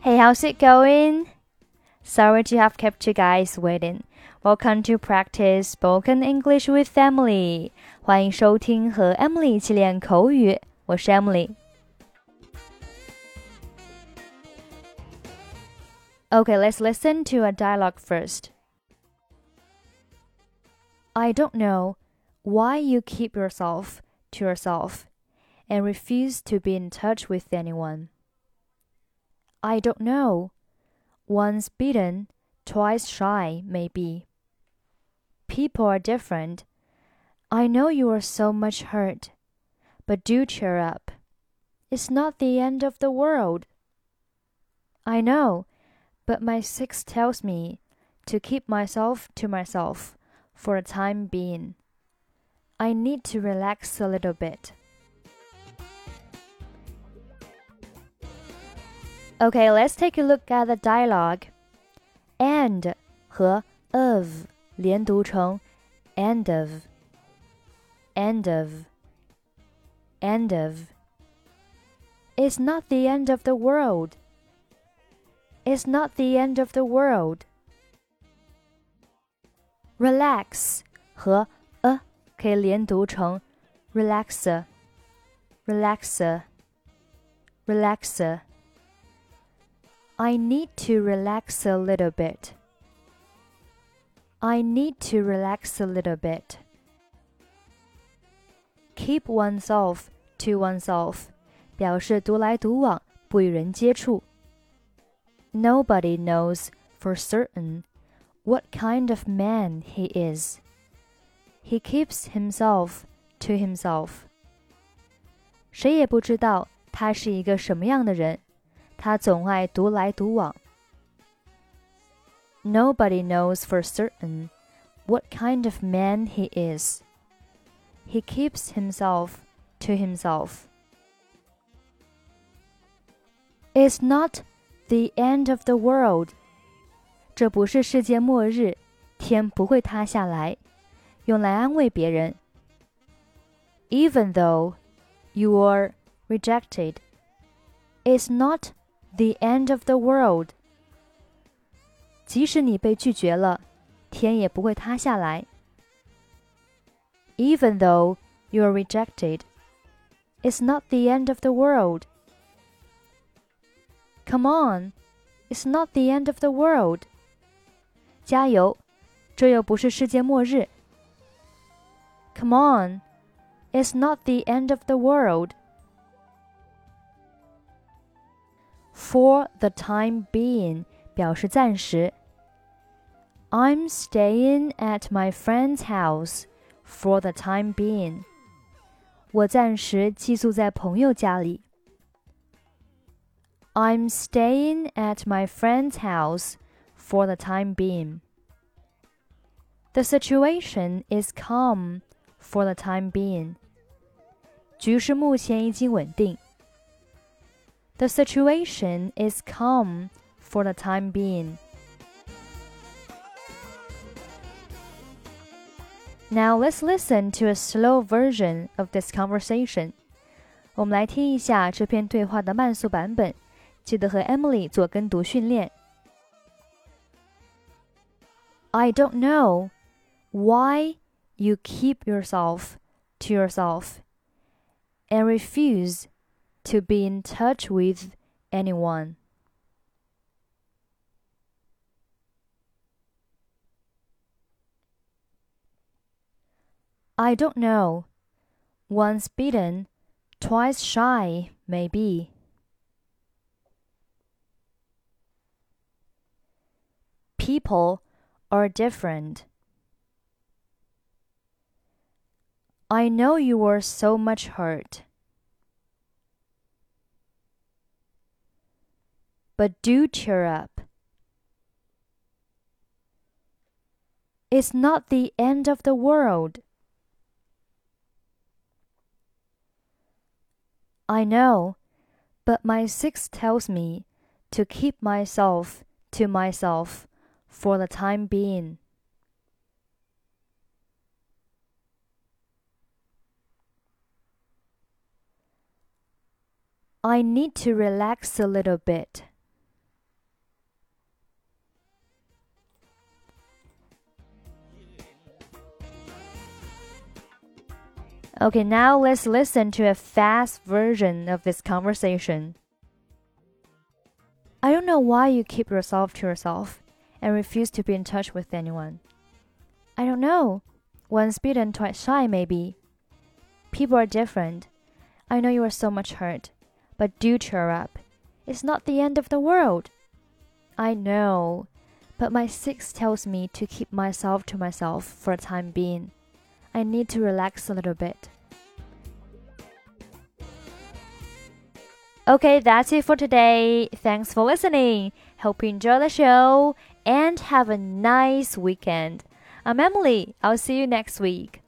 Hey, how's it going? Sorry to have kept you guys waiting. Welcome to practice spoken English with Emily. 欢迎收听和 Emily 一起练口语，我是 Emily。Okay, let's listen to a dialogue first. I don't know why you keep yourself to yourself and refuse to be in touch with anyone. I don't know. Once bitten, twice shy, maybe. People are different. I know you are so much hurt, but do cheer up. It's not the end of the world. I know, but my six tells me to keep myself to myself for the time being. I need to relax a little bit. Okay, let's take a look at the dialogue. And 和 of 连读成 end of, end of, end of. It's not the end of the world. It's not the end of the world. Relax 和 a 可以连读成 relaxer, relaxer, relaxer. I need to relax a little bit. I need to relax a little bit. Keep oneself to oneself 表示独来独往，不与人接触。Nobody knows for certain what kind of man he is. He keeps himself to himself. 谁也不知道他是一个什么样的人。 他总爱独来独往。Nobody knows for certain what kind of man he is. He keeps himself to himself. It's not the end of the world. 这不是世界末日，天不会塌下来，用来安慰别人。Even though you are rejected, it's not the end of the world。即使你被拒绝了，天也不会塌下来。Even though you are rejected, it's not the end of the world. Come on, it's not the end of the world. 加油，这又不是世界末日。Come on, it's not the end of the world. for the time being 表示暂时。I'm staying at my friend's house for the time being. 我暂时寄宿在朋友家里。I'm staying at my friend's house for the time being. The situation is calm for the time being. 局势目前已经稳定。 the situation is calm for the time being. Now let's listen to a slow version of this conversation. 我们来听一下这篇对话的慢速版本，记得和 Emily 做跟读训练。I don't know why you keep yourself to yourself and refuse to be in touch with anyone. I don't know. Once bitten, twice shy, maybe. People are different. I know you were so much hurt. But do cheer up. It's not the end of the world. I know, but my six tells me to keep myself to myself for the time being. I need to relax a little bit. Okay, now let's listen to a fast version of this conversation. I don't know why you keep yourself to yourself and refuse to be in touch with anyone. I don't know. Once bitten, twice shy, maybe. People are different. I know you are so much hurt, but do cheer up. It's not the end of the world. I know, but my six tells me to keep myself to myself for a time being. I need to relax a little bit. Okay, that's it for today. Thanks for listening. Hope you enjoy the show and have a nice weekend. I'm Emily. I'll see you next week.